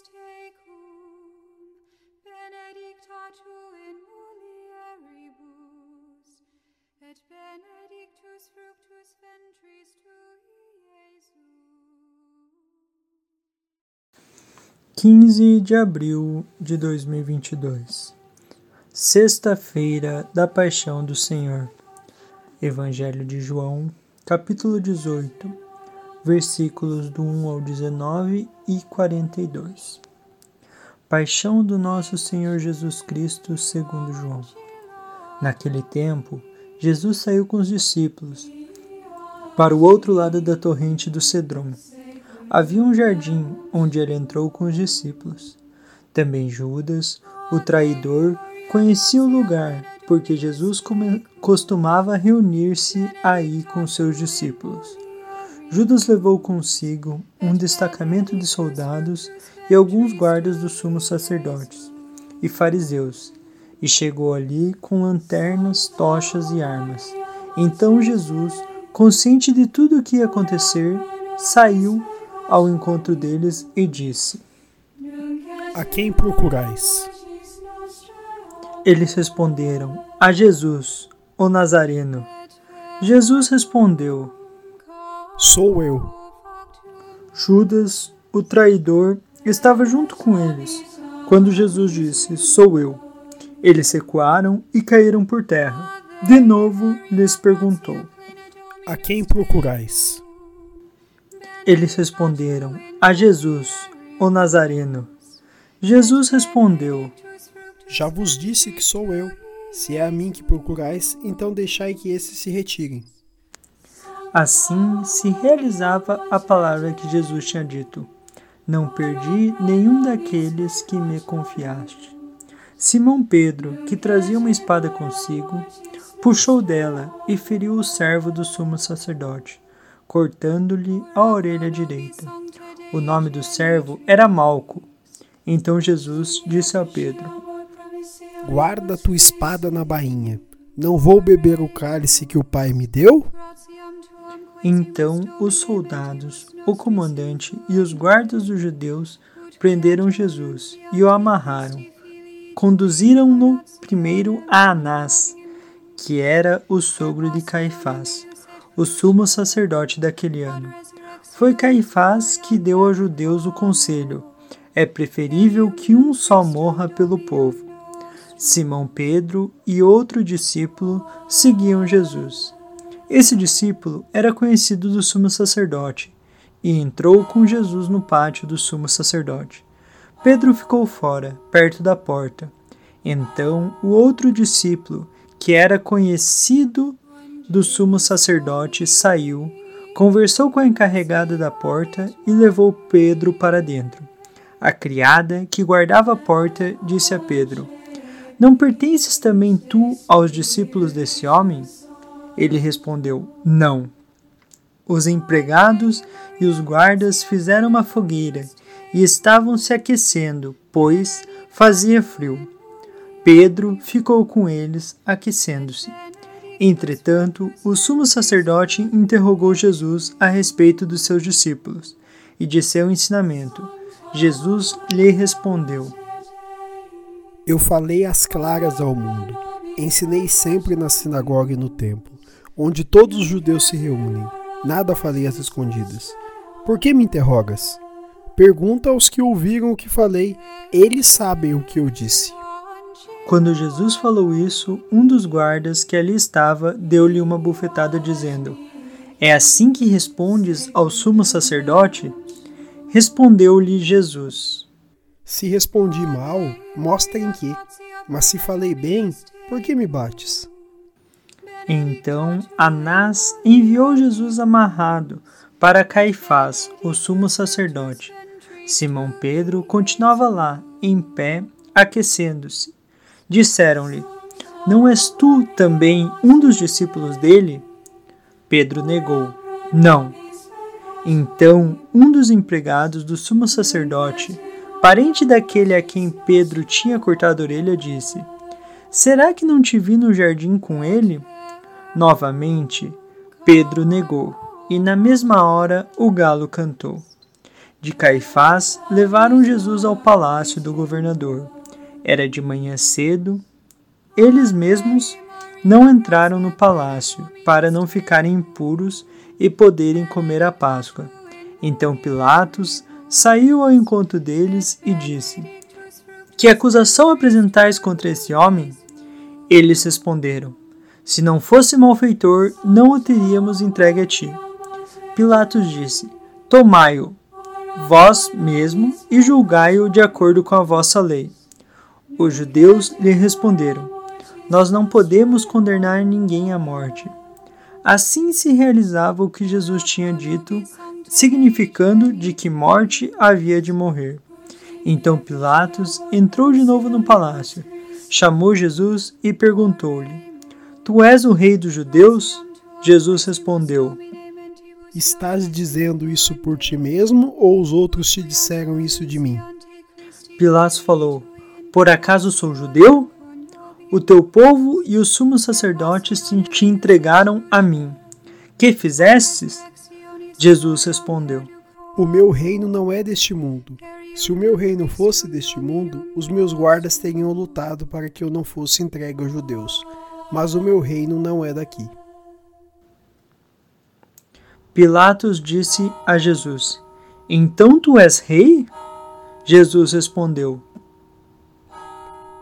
tecum, benedicta tu in mulieribus, et benedictus fructus ventris tui, Jesus. 15 de abril de 2022 Sexta-feira da Paixão do Senhor Evangelho de João, capítulo 18, versículos do 1 ao 19 e 42. Paixão do nosso Senhor Jesus Cristo, segundo João. Naquele tempo, Jesus saiu com os discípulos para o outro lado da torrente do Cedron havia um jardim onde ele entrou com os discípulos. Também Judas, o traidor, conhecia o lugar, porque Jesus costumava reunir-se aí com seus discípulos. Judas levou consigo um destacamento de soldados e alguns guardas dos sumos sacerdotes e fariseus, e chegou ali com lanternas, tochas e armas. Então Jesus, consciente de tudo o que ia acontecer, saiu ao encontro deles e disse: A quem procurais? Eles responderam: A Jesus, o Nazareno. Jesus respondeu: Sou eu. Judas, o traidor, estava junto com eles. Quando Jesus disse: Sou eu, eles recuaram e caíram por terra. De novo lhes perguntou: A quem procurais? Eles responderam: A Jesus, o Nazareno. Jesus respondeu: Já vos disse que sou eu. Se é a mim que procurais, então deixai que esses se retirem. Assim se realizava a palavra que Jesus tinha dito: Não perdi nenhum daqueles que me confiaste. Simão Pedro, que trazia uma espada consigo, puxou dela e feriu o servo do sumo sacerdote cortando-lhe a orelha direita. O nome do servo era Malco. Então Jesus disse a Pedro: Guarda tua espada na bainha. Não vou beber o cálice que o Pai me deu? Então os soldados, o comandante e os guardas dos judeus prenderam Jesus e o amarraram. Conduziram-no primeiro a Anás, que era o sogro de Caifás o sumo sacerdote daquele ano. Foi Caifás que deu aos judeus o conselho: é preferível que um só morra pelo povo. Simão Pedro e outro discípulo seguiam Jesus. Esse discípulo era conhecido do sumo sacerdote e entrou com Jesus no pátio do sumo sacerdote. Pedro ficou fora, perto da porta. Então o outro discípulo, que era conhecido do sumo sacerdote saiu, conversou com a encarregada da porta e levou Pedro para dentro. A criada que guardava a porta disse a Pedro: Não pertences também tu aos discípulos desse homem? Ele respondeu: Não. Os empregados e os guardas fizeram uma fogueira e estavam se aquecendo, pois fazia frio. Pedro ficou com eles, aquecendo-se. Entretanto, o sumo sacerdote interrogou Jesus a respeito dos seus discípulos e de seu ensinamento. Jesus lhe respondeu: Eu falei às claras ao mundo, ensinei sempre na sinagoga e no templo, onde todos os judeus se reúnem. Nada falei às escondidas. Por que me interrogas? Pergunta aos que ouviram o que falei, eles sabem o que eu disse. Quando Jesus falou isso, um dos guardas que ali estava deu-lhe uma bufetada, dizendo: É assim que respondes ao sumo sacerdote? Respondeu-lhe Jesus: Se respondi mal, mostra em que. Mas se falei bem, por que me bates? Então Anás enviou Jesus amarrado para Caifás, o sumo sacerdote. Simão Pedro continuava lá, em pé, aquecendo-se Disseram-lhe: Não és tu também um dos discípulos dele? Pedro negou: Não. Então um dos empregados do sumo sacerdote, parente daquele a quem Pedro tinha cortado a orelha, disse: Será que não te vi no jardim com ele? Novamente, Pedro negou, e na mesma hora o galo cantou. De Caifás levaram Jesus ao palácio do governador. Era de manhã cedo. Eles mesmos não entraram no palácio para não ficarem impuros e poderem comer a Páscoa. Então Pilatos saiu ao encontro deles e disse: Que acusação apresentais contra esse homem? Eles responderam: Se não fosse malfeitor, não o teríamos entregue a ti. Pilatos disse: Tomai-o, vós mesmo, e julgai-o de acordo com a vossa lei. Os judeus lhe responderam: Nós não podemos condenar ninguém à morte. Assim se realizava o que Jesus tinha dito, significando de que morte havia de morrer. Então Pilatos entrou de novo no palácio, chamou Jesus e perguntou-lhe: Tu és o rei dos judeus? Jesus respondeu: Estás dizendo isso por ti mesmo ou os outros te disseram isso de mim? Pilatos falou: Por acaso sou judeu? O teu povo e os sumos sacerdotes te entregaram a mim. Que fizestes? Jesus respondeu: O meu reino não é deste mundo. Se o meu reino fosse deste mundo, os meus guardas teriam lutado para que eu não fosse entregue aos judeus. Mas o meu reino não é daqui. Pilatos disse a Jesus: Então tu és rei? Jesus respondeu: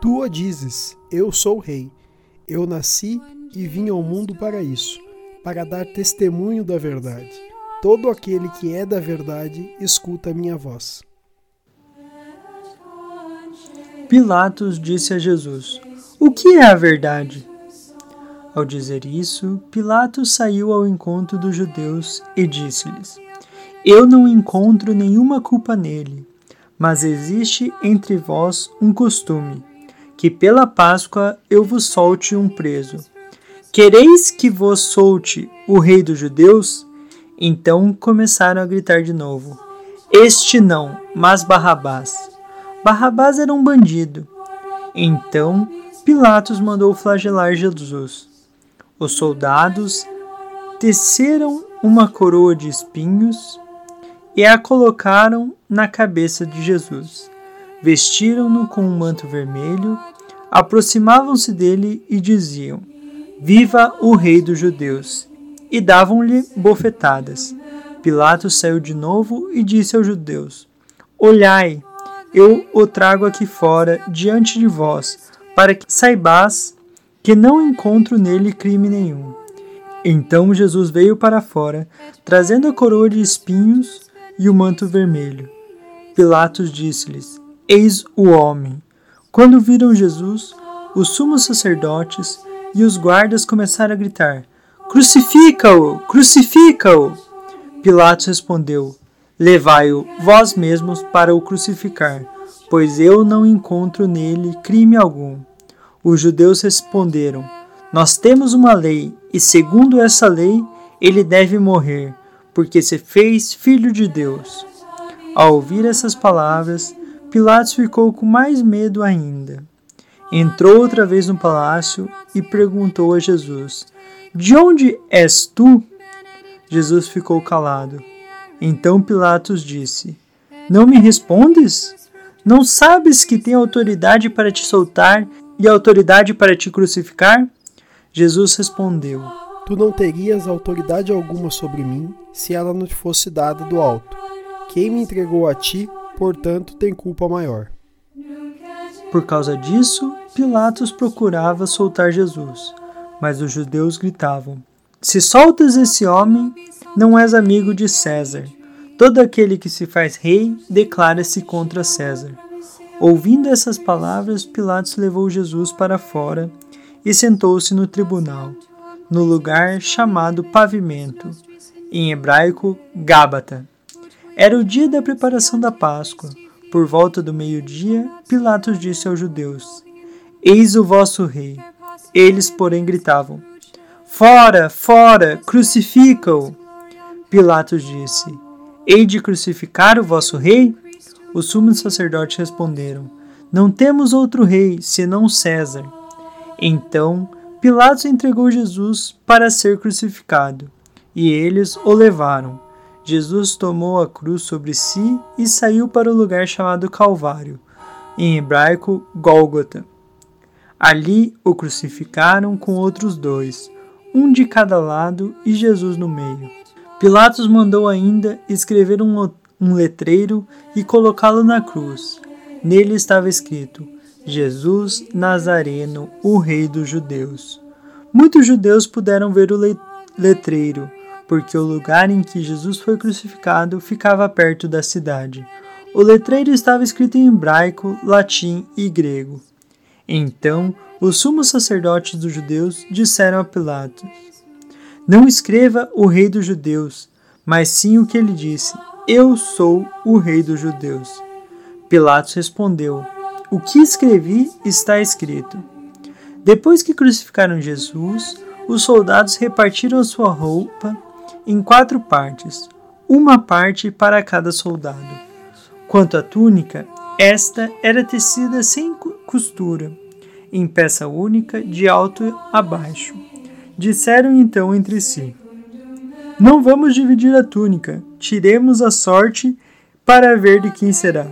Tu o dizes, eu sou rei. Eu nasci e vim ao mundo para isso, para dar testemunho da verdade. Todo aquele que é da verdade escuta a minha voz. Pilatos disse a Jesus: O que é a verdade? Ao dizer isso, Pilatos saiu ao encontro dos judeus e disse-lhes: Eu não encontro nenhuma culpa nele, mas existe entre vós um costume, que pela Páscoa eu vos solte um preso. Quereis que vos solte o rei dos judeus? Então começaram a gritar de novo: Este não, mas Barrabás. Barrabás era um bandido. Então Pilatos mandou flagelar Jesus. Os soldados teceram uma coroa de espinhos e a colocaram na cabeça de Jesus. Vestiram-no com um manto vermelho, aproximavam-se dele e diziam: Viva o Rei dos Judeus! E davam-lhe bofetadas. Pilatos saiu de novo e disse aos judeus: Olhai, eu o trago aqui fora diante de vós, para que saibais que não encontro nele crime nenhum. Então Jesus veio para fora, trazendo a coroa de espinhos e o manto vermelho. Pilatos disse-lhes: Eis o homem. Quando viram Jesus, os sumos sacerdotes e os guardas começaram a gritar: Crucifica-o! Crucifica-o! Pilatos respondeu: Levai-o vós mesmos para o crucificar, pois eu não encontro nele crime algum. Os judeus responderam: Nós temos uma lei, e segundo essa lei, ele deve morrer, porque se fez filho de Deus. Ao ouvir essas palavras, Pilatos ficou com mais medo ainda. Entrou outra vez no palácio e perguntou a Jesus: De onde és tu? Jesus ficou calado. Então Pilatos disse: Não me respondes? Não sabes que tenho autoridade para te soltar e autoridade para te crucificar? Jesus respondeu: Tu não terias autoridade alguma sobre mim se ela não te fosse dada do alto. Quem me entregou a ti, portanto, tem culpa maior. Por causa disso, Pilatos procurava soltar Jesus, mas os judeus gritavam: Se soltas esse homem, não és amigo de César. Todo aquele que se faz rei declara-se contra César. Ouvindo essas palavras, Pilatos levou Jesus para fora e sentou-se no tribunal, no lugar chamado Pavimento, em hebraico Gábata. Era o dia da preparação da Páscoa. Por volta do meio-dia, Pilatos disse aos judeus: Eis o vosso rei. Eles, porém, gritavam: Fora, fora, crucifica-o! Pilatos disse: Hei de crucificar o vosso rei? Os sumos sacerdotes responderam: Não temos outro rei senão César. Então Pilatos entregou Jesus para ser crucificado, e eles o levaram. Jesus tomou a cruz sobre si e saiu para o lugar chamado Calvário, em hebraico Gólgota. Ali o crucificaram com outros dois, um de cada lado e Jesus no meio. Pilatos mandou ainda escrever um um letreiro e colocá-lo na cruz. Nele estava escrito: Jesus Nazareno, o Rei dos Judeus. Muitos judeus puderam ver o letreiro, porque o lugar em que Jesus foi crucificado ficava perto da cidade. O letreiro estava escrito em hebraico, latim e grego. Então, os sumos sacerdotes dos judeus disseram a Pilatos: Não escreva o rei dos judeus, mas sim o que ele disse: Eu sou o rei dos judeus. Pilatos respondeu: O que escrevi está escrito. Depois que crucificaram Jesus, os soldados repartiram sua roupa em quatro partes, uma parte para cada soldado. Quanto à túnica, esta era tecida sem costura, em peça única, de alto a baixo. Disseram então entre si: Não vamos dividir a túnica, tiremos a sorte para ver de quem será.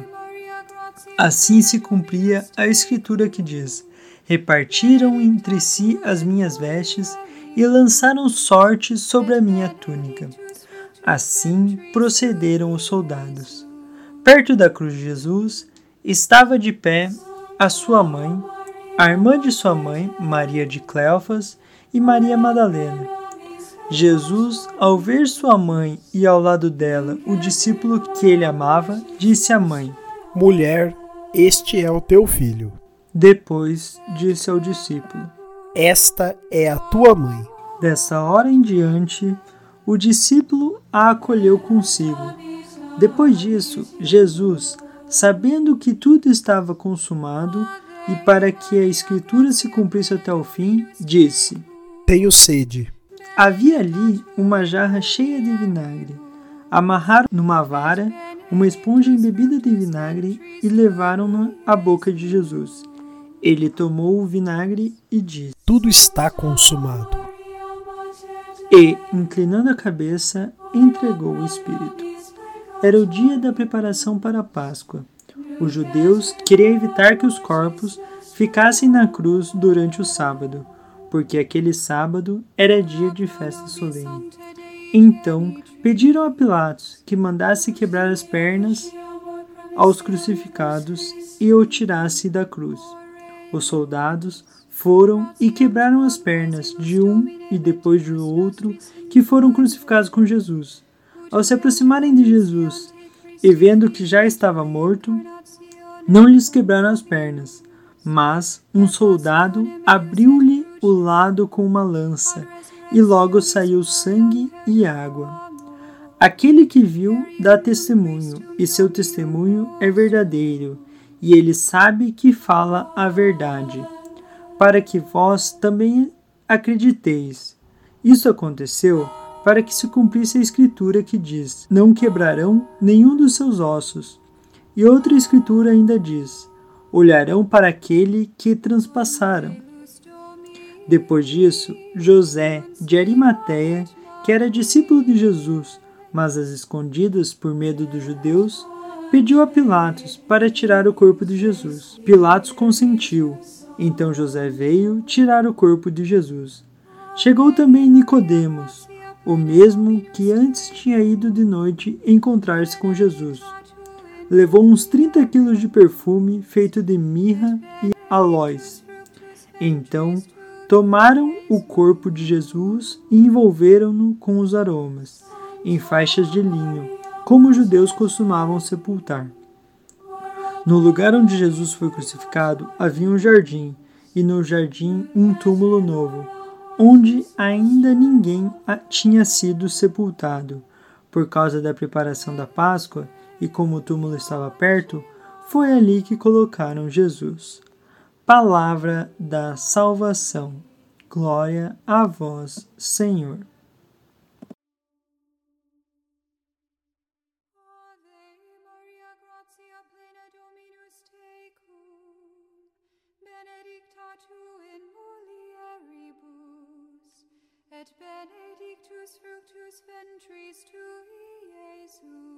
Assim se cumpria a escritura que diz: Repartiram entre si as minhas vestes e lançaram sorte sobre a minha túnica. Assim procederam os soldados. Perto da cruz de Jesus estava de pé a sua mãe, a irmã de sua mãe, Maria de Cleofas, e Maria Madalena. Jesus, ao ver sua mãe e ao lado dela o discípulo que ele amava, disse à mãe: Mulher, este é o teu filho. Depois disse ao discípulo: esta é a tua mãe. Dessa hora em diante, o discípulo a acolheu consigo. Depois disso, Jesus, sabendo que tudo estava consumado e para que a Escritura se cumprisse até o fim, disse: Tenho sede. Havia ali uma jarra cheia de vinagre. Amarraram numa vara uma esponja embebida de vinagre e levaram-na à boca de Jesus. Ele tomou o vinagre e disse: Tudo está consumado. E, inclinando a cabeça, entregou o Espírito. Era o dia da preparação para a Páscoa. Os judeus queriam evitar que os corpos ficassem na cruz durante o sábado, porque aquele sábado era dia de festa solene. Então pediram a Pilatos que mandasse quebrar as pernas aos crucificados e o tirasse da cruz. Os soldados foram e quebraram as pernas de um e depois do outro que foram crucificados com Jesus. Ao se aproximarem de Jesus e vendo que já estava morto, não lhes quebraram as pernas, mas um soldado abriu-lhe o lado com uma lança e logo saiu sangue e água. Aquele que viu dá testemunho, e seu testemunho é verdadeiro e ele sabe que fala a verdade, para que vós também acrediteis. Isso aconteceu para que se cumprisse a escritura que diz: Não quebrarão nenhum dos seus ossos. E outra escritura ainda diz: Olharão para aquele que transpassaram. Depois disso, José de Arimateia, que era discípulo de Jesus, mas às escondidas por medo dos judeus, pediu a Pilatos para tirar o corpo de Jesus. Pilatos consentiu. Então José veio tirar o corpo de Jesus. Chegou também Nicodemos, o mesmo que antes tinha ido de noite encontrar-se com Jesus. Levou uns 30 quilos de perfume feito de mirra e aloés. Então tomaram o corpo de Jesus e envolveram-no com os aromas, em faixas de linho como os judeus costumavam sepultar. No lugar onde Jesus foi crucificado havia um jardim, e no jardim um túmulo novo, onde ainda ninguém tinha sido sepultado. Por causa da preparação da Páscoa, e como o túmulo estava perto, foi ali que colocaram Jesus. Palavra da salvação. Glória a vós, Senhor. et benedictus fructus ventris tui, Iesus.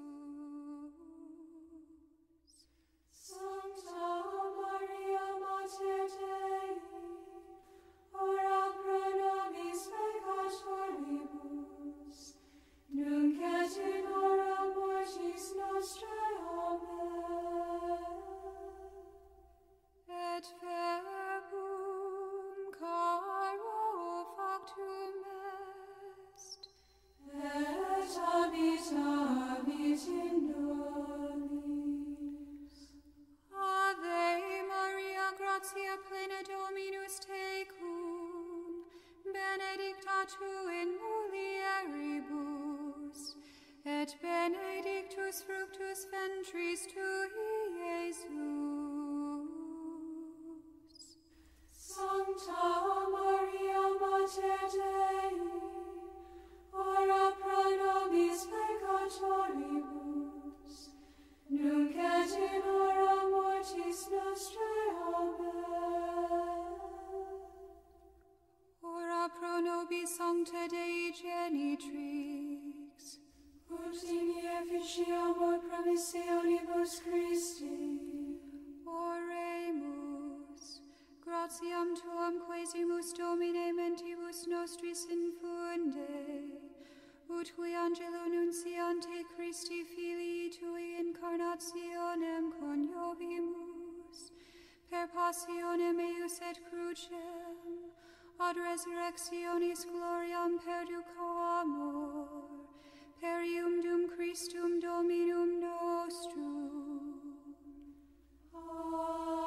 Oremus, gratiam tuam quesimus Domine mentibus nostris infunde, ut qui angelo nunciante Christi Filii Tui incarnationem coniovimus, per passionem eius et crucem, ad resurrectionis gloriam perducamur, Perium dum Christum Dominum nostrum. Amen.